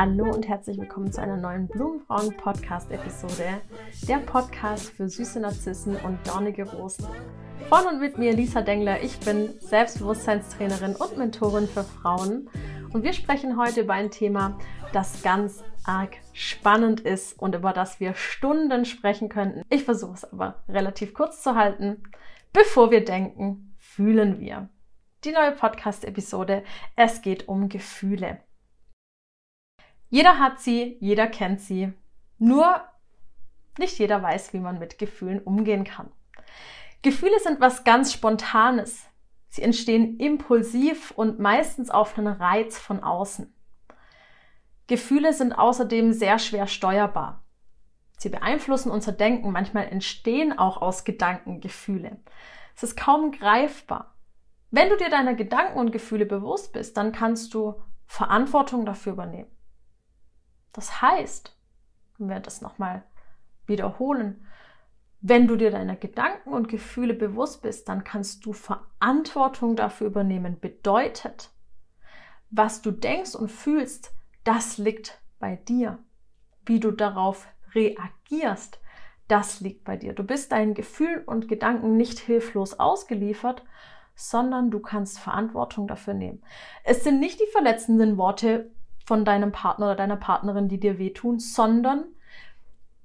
Hallo und herzlich willkommen zu einer neuen Blumenfrauen Podcast Episode. Der Podcast für süße Narzissen und dornige Rosen. Von und mit mir Lisa Dengler. Ich bin Selbstbewusstseinstrainerin und Mentorin für Frauen. Und wir sprechen heute über ein Thema, das ganz arg spannend ist und über das wir Stunden sprechen könnten. Ich versuche es aber relativ kurz zu halten. Bevor wir denken, fühlen wir. Die neue Podcast-Episode. Es geht um Gefühle. Jeder hat sie, jeder kennt sie. Nur nicht jeder weiß, wie man mit Gefühlen umgehen kann. Gefühle sind was ganz Spontanes. Sie entstehen impulsiv und meistens auf einen Reiz von außen. Gefühle sind außerdem sehr schwer steuerbar. Sie beeinflussen unser Denken, manchmal entstehen auch aus Gedanken Gefühle. Es ist kaum greifbar. Wenn du dir deiner Gedanken und Gefühle bewusst bist, dann kannst du Verantwortung dafür übernehmen. Das heißt, wenn wir das nochmal wiederholen, wenn du dir deiner Gedanken und Gefühle bewusst bist, dann kannst du Verantwortung dafür übernehmen. Bedeutet, was du denkst und fühlst, das liegt bei dir. Wie du darauf reagierst, das liegt bei dir. Du bist deinen Gefühlen und Gedanken nicht hilflos ausgeliefert, sondern du kannst Verantwortung dafür nehmen. Es sind nicht die verletzenden Worte von deinem Partner oder deiner Partnerin, die dir wehtun, sondern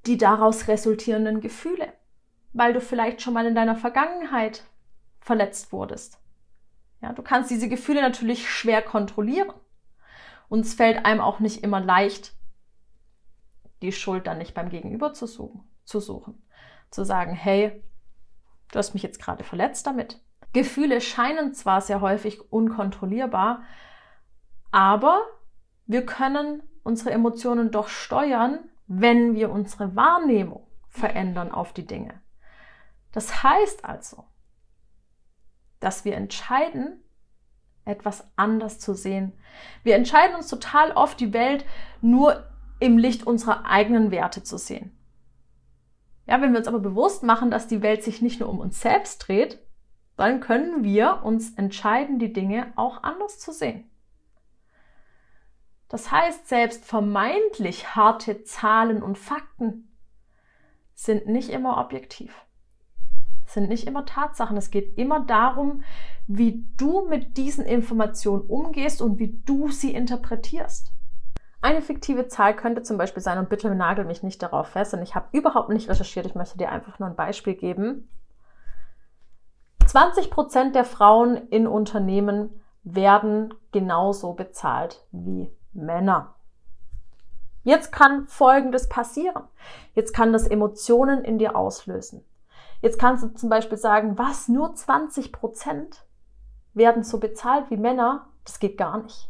die daraus resultierenden Gefühle, weil du vielleicht schon mal in deiner Vergangenheit verletzt wurdest. Ja, du kannst diese Gefühle natürlich schwer kontrollieren. Und es fällt einem auch nicht immer leicht, die Schuld dann nicht beim Gegenüber zu suchen, zu suchen. Zu sagen, hey, du hast mich jetzt gerade verletzt damit. Gefühle scheinen zwar sehr häufig unkontrollierbar, aber wir können unsere Emotionen doch steuern, wenn wir unsere Wahrnehmung verändern auf die Dinge. Das heißt also, dass wir entscheiden, etwas anders zu sehen. Wir entscheiden uns total oft, die Welt nur im Licht unserer eigenen Werte zu sehen. Ja, wenn wir uns aber bewusst machen, dass die Welt sich nicht nur um uns selbst dreht, dann können wir uns entscheiden, die Dinge auch anders zu sehen. Das heißt, selbst vermeintlich harte Zahlen und Fakten sind nicht immer objektiv, sind nicht immer Tatsachen. Es geht immer darum, wie du mit diesen Informationen umgehst und wie du sie interpretierst. Eine fiktive Zahl könnte zum Beispiel sein, und bitte nagel mich nicht darauf fest, und ich habe überhaupt nicht recherchiert, ich möchte dir einfach nur ein Beispiel geben. 20 Prozent der Frauen in Unternehmen werden genauso bezahlt wie Männer. Jetzt kann Folgendes passieren. Jetzt kann das Emotionen in dir auslösen. Jetzt kannst du zum Beispiel sagen, was, nur 20 Prozent werden so bezahlt wie Männer? Das geht gar nicht.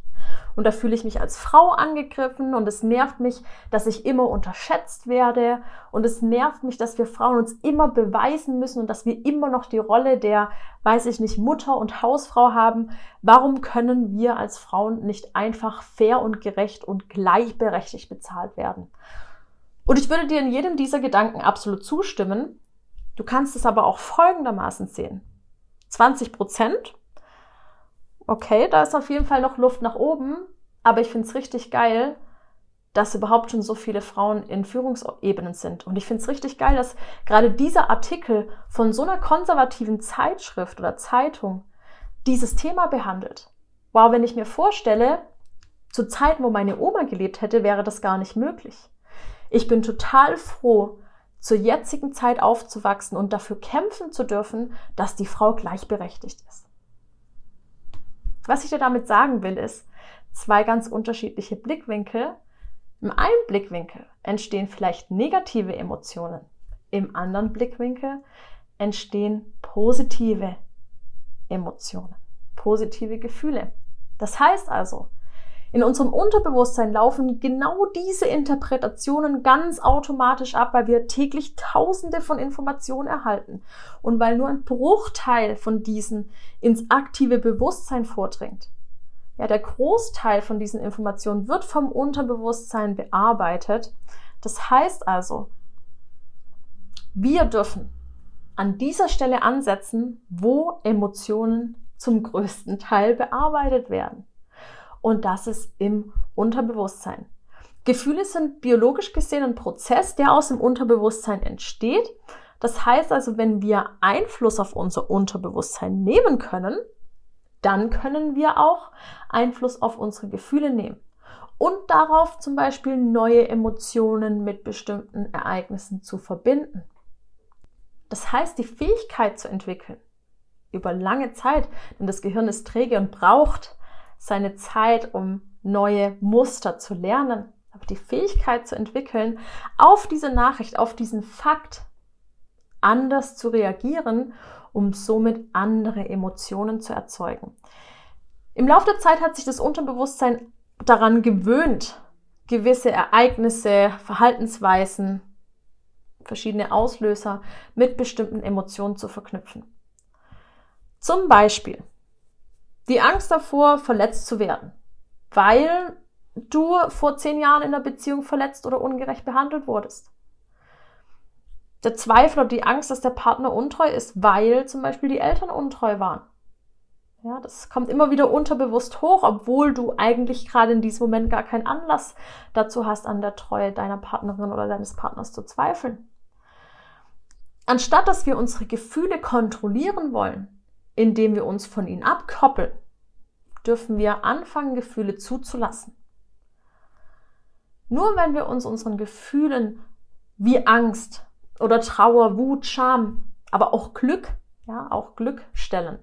Und da fühle ich mich als Frau angegriffen und es nervt mich, dass ich immer unterschätzt werde und es nervt mich, dass wir Frauen uns immer beweisen müssen und dass wir immer noch die Rolle der, weiß ich nicht, Mutter und Hausfrau haben. Warum können wir als Frauen nicht einfach fair und gerecht und gleichberechtigt bezahlt werden? Und ich würde dir in jedem dieser Gedanken absolut zustimmen. Du kannst es aber auch folgendermaßen sehen. 20 Prozent okay, da ist auf jeden Fall noch Luft nach oben, aber ich finde es richtig geil, dass überhaupt schon so viele Frauen in Führungsebenen sind. Und ich finde es richtig geil, dass gerade dieser Artikel von so einer konservativen Zeitschrift oder Zeitung dieses Thema behandelt. Wow, wenn ich mir vorstelle, zu Zeiten, wo meine Oma gelebt hätte, wäre das gar nicht möglich. Ich bin total froh, zur jetzigen Zeit aufzuwachsen und dafür kämpfen zu dürfen, dass die Frau gleichberechtigt ist. Was ich dir damit sagen will, ist zwei ganz unterschiedliche Blickwinkel. Im einen Blickwinkel entstehen vielleicht negative Emotionen. Im anderen Blickwinkel entstehen positive Emotionen, positive Gefühle. Das heißt also, in unserem Unterbewusstsein laufen genau diese Interpretationen ganz automatisch ab, weil wir täglich tausende von Informationen erhalten und weil nur ein Bruchteil von diesen ins aktive Bewusstsein vordringt. Ja, der Großteil von diesen Informationen wird vom Unterbewusstsein bearbeitet. Das heißt also, wir dürfen an dieser Stelle ansetzen, wo Emotionen zum größten Teil bearbeitet werden und das ist im Unterbewusstsein. Gefühle sind biologisch gesehen ein Prozess, der aus dem Unterbewusstsein entsteht. Das heißt also, wenn wir Einfluss auf unser Unterbewusstsein nehmen können, dann können wir auch Einfluss auf unsere Gefühle nehmen und darauf zum Beispiel neue Emotionen mit bestimmten Ereignissen zu verbinden. Das heißt, die Fähigkeit zu entwickeln über lange Zeit, denn das Gehirn ist träge und braucht seine Zeit, um neue Muster zu lernen, aber die Fähigkeit zu entwickeln, auf diese Nachricht, auf diesen Fakt anders zu reagieren, um somit andere Emotionen zu erzeugen. Im Laufe der Zeit hat sich das Unterbewusstsein daran gewöhnt, gewisse Ereignisse, Verhaltensweisen, verschiedene Auslöser mit bestimmten Emotionen zu verknüpfen. Zum Beispiel die Angst davor, verletzt zu werden, weil du vor zehn Jahren in der Beziehung verletzt oder ungerecht behandelt wurdest. Der Zweifel oder die Angst, dass der Partner untreu ist, weil zum Beispiel die Eltern untreu waren. Ja, das kommt immer wieder unterbewusst hoch, obwohl du eigentlich gerade in diesem Moment gar keinen Anlass dazu hast, an der Treue deiner Partnerin oder deines Partners zu zweifeln. Anstatt dass wir unsere Gefühle kontrollieren wollen, indem wir uns von ihnen abkoppeln, dürfen wir anfangen, Gefühle zuzulassen. Nur wenn wir uns unseren Gefühlen wie Angst oder Trauer, Wut, Scham, aber auch Glück, ja, auch Glück stellen,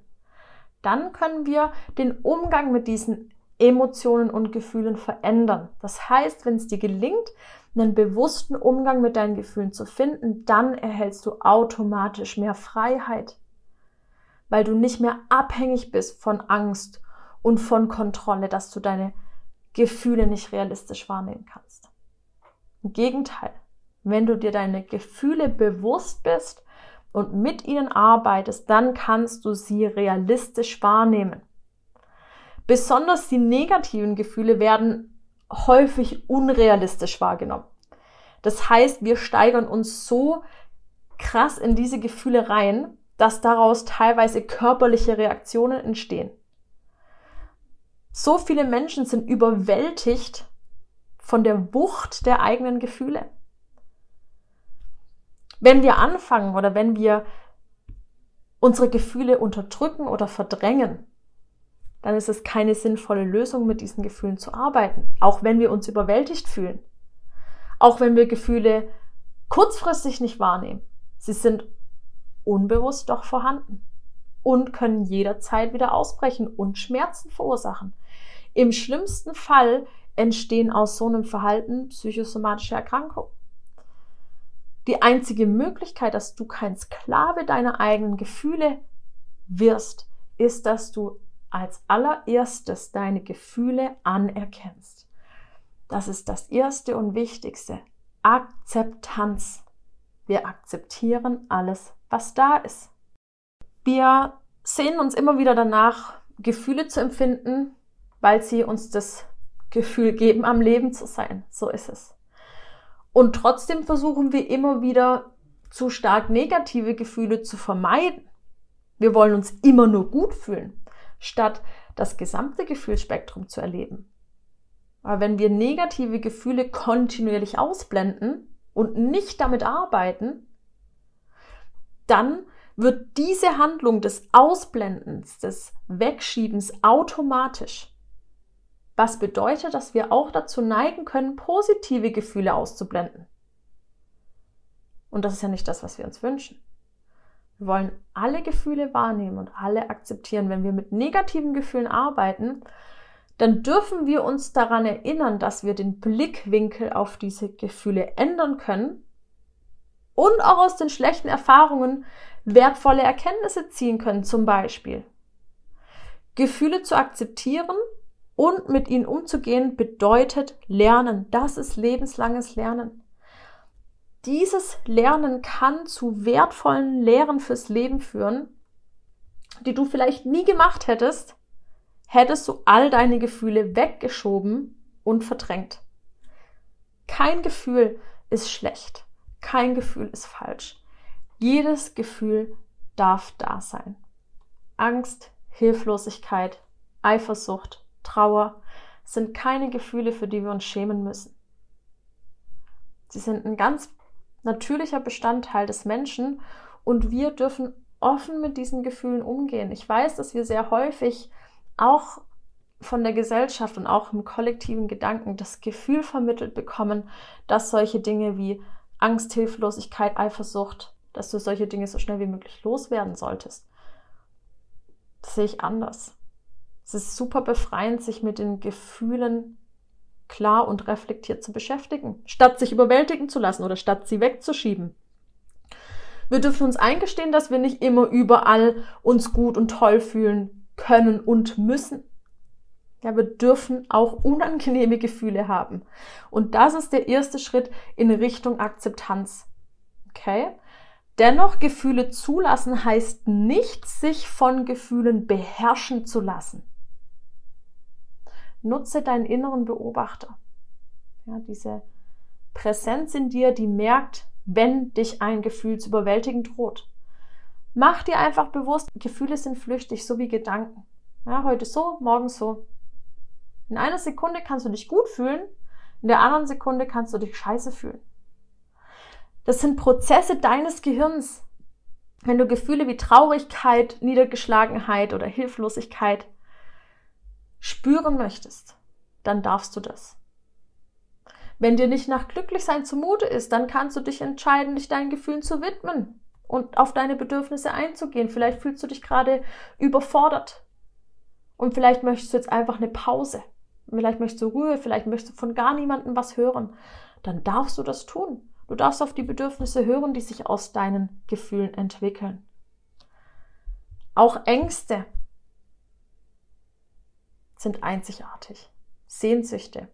dann können wir den Umgang mit diesen Emotionen und Gefühlen verändern. Das heißt, wenn es dir gelingt, einen bewussten Umgang mit deinen Gefühlen zu finden, dann erhältst du automatisch mehr Freiheit, weil du nicht mehr abhängig bist von Angst und von Kontrolle, dass du deine Gefühle nicht realistisch wahrnehmen kannst. Im Gegenteil, wenn du dir deine Gefühle bewusst bist und mit ihnen arbeitest, dann kannst du sie realistisch wahrnehmen. Besonders die negativen Gefühle werden häufig unrealistisch wahrgenommen. Das heißt, wir steigern uns so krass in diese Gefühle rein, dass daraus teilweise körperliche Reaktionen entstehen. So viele Menschen sind überwältigt von der Wucht der eigenen Gefühle. Wenn wir anfangen oder wenn wir unsere Gefühle unterdrücken oder verdrängen, dann ist es keine sinnvolle Lösung, mit diesen Gefühlen zu arbeiten, auch wenn wir uns überwältigt fühlen. Auch wenn wir Gefühle kurzfristig nicht wahrnehmen. Sie sind unbewusst doch vorhanden und können jederzeit wieder ausbrechen und Schmerzen verursachen. Im schlimmsten Fall entstehen aus so einem Verhalten psychosomatische Erkrankungen. Die einzige Möglichkeit, dass du kein Sklave deiner eigenen Gefühle wirst, ist, dass du als allererstes deine Gefühle anerkennst. Das ist das Erste und Wichtigste. Akzeptanz. Wir akzeptieren alles, was da ist. Wir sehen uns immer wieder danach, Gefühle zu empfinden, weil sie uns das Gefühl geben, am Leben zu sein. So ist es. Und trotzdem versuchen wir immer wieder zu stark negative Gefühle zu vermeiden. Wir wollen uns immer nur gut fühlen, statt das gesamte Gefühlsspektrum zu erleben. Aber wenn wir negative Gefühle kontinuierlich ausblenden und nicht damit arbeiten, dann wird diese Handlung des Ausblendens, des Wegschiebens automatisch was bedeutet, dass wir auch dazu neigen können, positive Gefühle auszublenden. Und das ist ja nicht das, was wir uns wünschen. Wir wollen alle Gefühle wahrnehmen und alle akzeptieren. Wenn wir mit negativen Gefühlen arbeiten, dann dürfen wir uns daran erinnern, dass wir den Blickwinkel auf diese Gefühle ändern können und auch aus den schlechten Erfahrungen wertvolle Erkenntnisse ziehen können, zum Beispiel. Gefühle zu akzeptieren und mit ihnen umzugehen bedeutet Lernen. Das ist lebenslanges Lernen. Dieses Lernen kann zu wertvollen Lehren fürs Leben führen, die du vielleicht nie gemacht hättest, hättest du all deine Gefühle weggeschoben und verdrängt. Kein Gefühl ist schlecht. Kein Gefühl ist falsch. Jedes Gefühl darf da sein. Angst, Hilflosigkeit, Eifersucht, Trauer sind keine Gefühle, für die wir uns schämen müssen. Sie sind ein ganz natürlicher Bestandteil des Menschen und wir dürfen offen mit diesen Gefühlen umgehen. Ich weiß, dass wir sehr häufig auch von der Gesellschaft und auch im kollektiven Gedanken das Gefühl vermittelt bekommen, dass solche Dinge wie Angst, Hilflosigkeit, Eifersucht, dass du solche Dinge so schnell wie möglich loswerden solltest. Das sehe ich anders. Es ist super befreiend, sich mit den Gefühlen klar und reflektiert zu beschäftigen, statt sich überwältigen zu lassen oder statt sie wegzuschieben. Wir dürfen uns eingestehen, dass wir nicht immer überall uns gut und toll fühlen können und müssen. Ja, wir dürfen auch unangenehme Gefühle haben. Und das ist der erste Schritt in Richtung Akzeptanz. Okay? Dennoch Gefühle zulassen heißt nicht, sich von Gefühlen beherrschen zu lassen. Nutze deinen inneren Beobachter. Ja, diese Präsenz in dir, die merkt, wenn dich ein Gefühl zu überwältigen droht. Mach dir einfach bewusst, Gefühle sind flüchtig, so wie Gedanken. Ja, heute so, morgen so. In einer Sekunde kannst du dich gut fühlen, in der anderen Sekunde kannst du dich scheiße fühlen. Das sind Prozesse deines Gehirns. Wenn du Gefühle wie Traurigkeit, Niedergeschlagenheit oder Hilflosigkeit spüren möchtest, dann darfst du das. Wenn dir nicht nach Glücklichsein zumute ist, dann kannst du dich entscheiden, dich deinen Gefühlen zu widmen und auf deine Bedürfnisse einzugehen. Vielleicht fühlst du dich gerade überfordert. Und vielleicht möchtest du jetzt einfach eine Pause. Vielleicht möchtest du Ruhe, vielleicht möchtest du von gar niemandem was hören. Dann darfst du das tun. Du darfst auf die Bedürfnisse hören, die sich aus deinen Gefühlen entwickeln. Auch Ängste sind einzigartig. Sehnsüchte,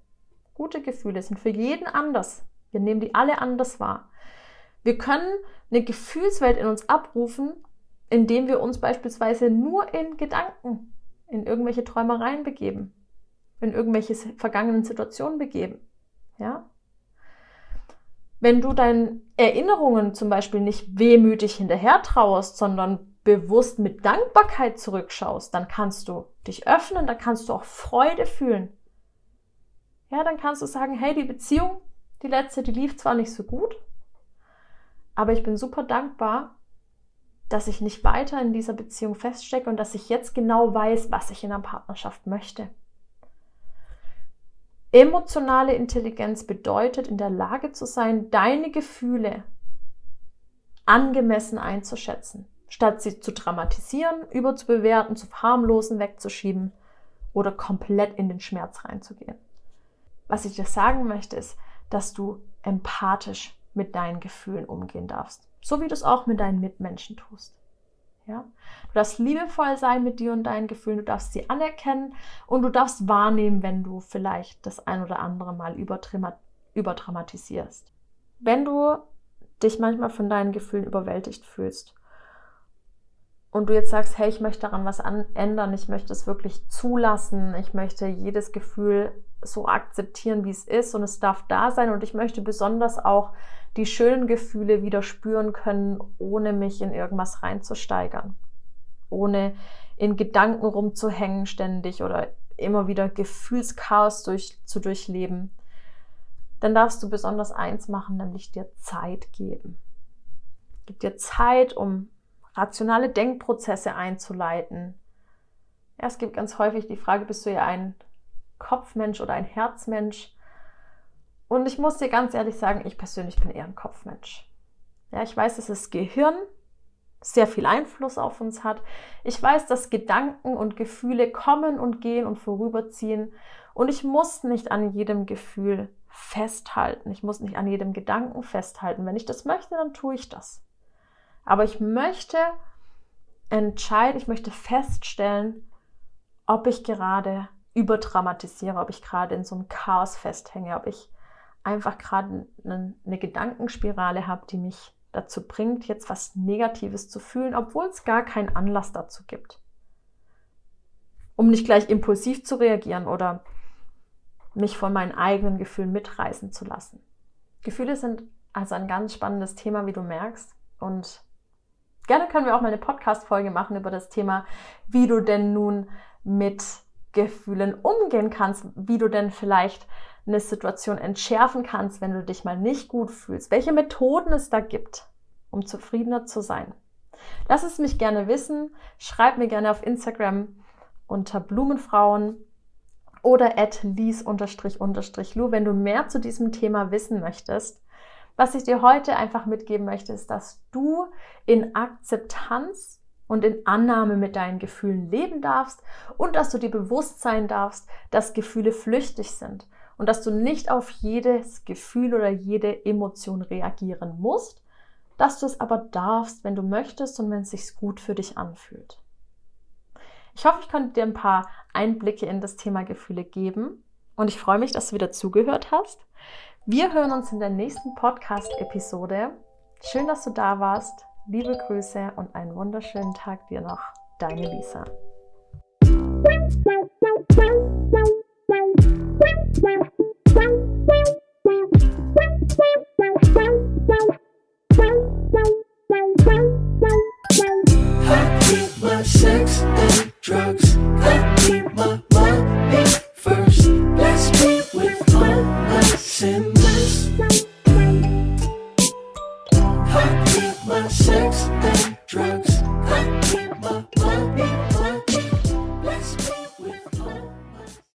gute Gefühle sind für jeden anders. Wir nehmen die alle anders wahr. Wir können eine Gefühlswelt in uns abrufen, indem wir uns beispielsweise nur in Gedanken, in irgendwelche Träumereien begeben, in irgendwelche vergangenen Situationen begeben. Ja? Wenn du deinen Erinnerungen zum Beispiel nicht wehmütig hinterher trauerst, sondern bewusst mit Dankbarkeit zurückschaust, dann kannst du dich öffnen, dann kannst du auch Freude fühlen. Ja, dann kannst du sagen, hey, die Beziehung, die letzte, die lief zwar nicht so gut, aber ich bin super dankbar, dass ich nicht weiter in dieser Beziehung feststecke und dass ich jetzt genau weiß, was ich in einer Partnerschaft möchte. Emotionale Intelligenz bedeutet, in der Lage zu sein, deine Gefühle angemessen einzuschätzen statt sie zu dramatisieren, überzubewerten, zu verharmlosen, wegzuschieben oder komplett in den Schmerz reinzugehen. Was ich dir sagen möchte, ist, dass du empathisch mit deinen Gefühlen umgehen darfst, so wie du es auch mit deinen Mitmenschen tust. Ja? Du darfst liebevoll sein mit dir und deinen Gefühlen, du darfst sie anerkennen und du darfst wahrnehmen, wenn du vielleicht das ein oder andere Mal überdramatisierst. Wenn du dich manchmal von deinen Gefühlen überwältigt fühlst und du jetzt sagst, hey, ich möchte daran was ändern, ich möchte es wirklich zulassen, ich möchte jedes Gefühl so akzeptieren, wie es ist und es darf da sein und ich möchte besonders auch die schönen Gefühle wieder spüren können, ohne mich in irgendwas reinzusteigern, ohne in Gedanken rumzuhängen ständig oder immer wieder Gefühlschaos durch, zu durchleben, dann darfst du besonders eins machen, nämlich dir Zeit geben. Gib dir Zeit, um rationale Denkprozesse einzuleiten. Ja, es gibt ganz häufig die Frage, bist du ja ein Kopfmensch oder ein Herzmensch? Und ich muss dir ganz ehrlich sagen, ich persönlich bin eher ein Kopfmensch. Ja, ich weiß, dass das Gehirn sehr viel Einfluss auf uns hat. Ich weiß, dass Gedanken und Gefühle kommen und gehen und vorüberziehen. Und ich muss nicht an jedem Gefühl festhalten. Ich muss nicht an jedem Gedanken festhalten. Wenn ich das möchte, dann tue ich das. Aber ich möchte entscheiden, ich möchte feststellen, ob ich gerade überdramatisiere, ob ich gerade in so einem Chaos festhänge, ob ich einfach gerade eine, Gedankenspirale habe, die mich dazu bringt, jetzt was Negatives zu fühlen, obwohl es gar keinen Anlass dazu gibt. Um nicht gleich impulsiv zu reagieren oder mich von meinen eigenen Gefühlen mitreißen zu lassen. Gefühle sind also ein ganz spannendes Thema, wie du merkst. Und Gerne können wir auch mal eine Podcast-Folge machen über das Thema, wie du denn nun mit Gefühlen umgehen kannst, wie du denn vielleicht eine Situation entschärfen kannst, wenn du dich mal nicht gut fühlst, welche Methoden es da gibt, um zufriedener zu sein. Lass es mich gerne wissen. Schreib mir gerne auf Instagram unter Blumenfrauen oder at lies lu, wenn du mehr zu diesem Thema wissen möchtest. Was ich dir heute einfach mitgeben möchte, ist, dass du in Akzeptanz und in Annahme mit deinen Gefühlen leben darfst und dass du dir bewusst sein darfst, dass Gefühle flüchtig sind und dass du nicht auf jedes Gefühl oder jede Emotion reagieren musst, dass du es aber darfst, wenn du möchtest und wenn es sich gut für dich anfühlt. Ich hoffe, ich konnte dir ein paar Einblicke in das Thema Gefühle geben und ich freue mich, dass du wieder zugehört hast. Wir hören uns in der nächsten Podcast-Episode. Schön, dass du da warst. Liebe Grüße und einen wunderschönen Tag dir noch. Deine Lisa.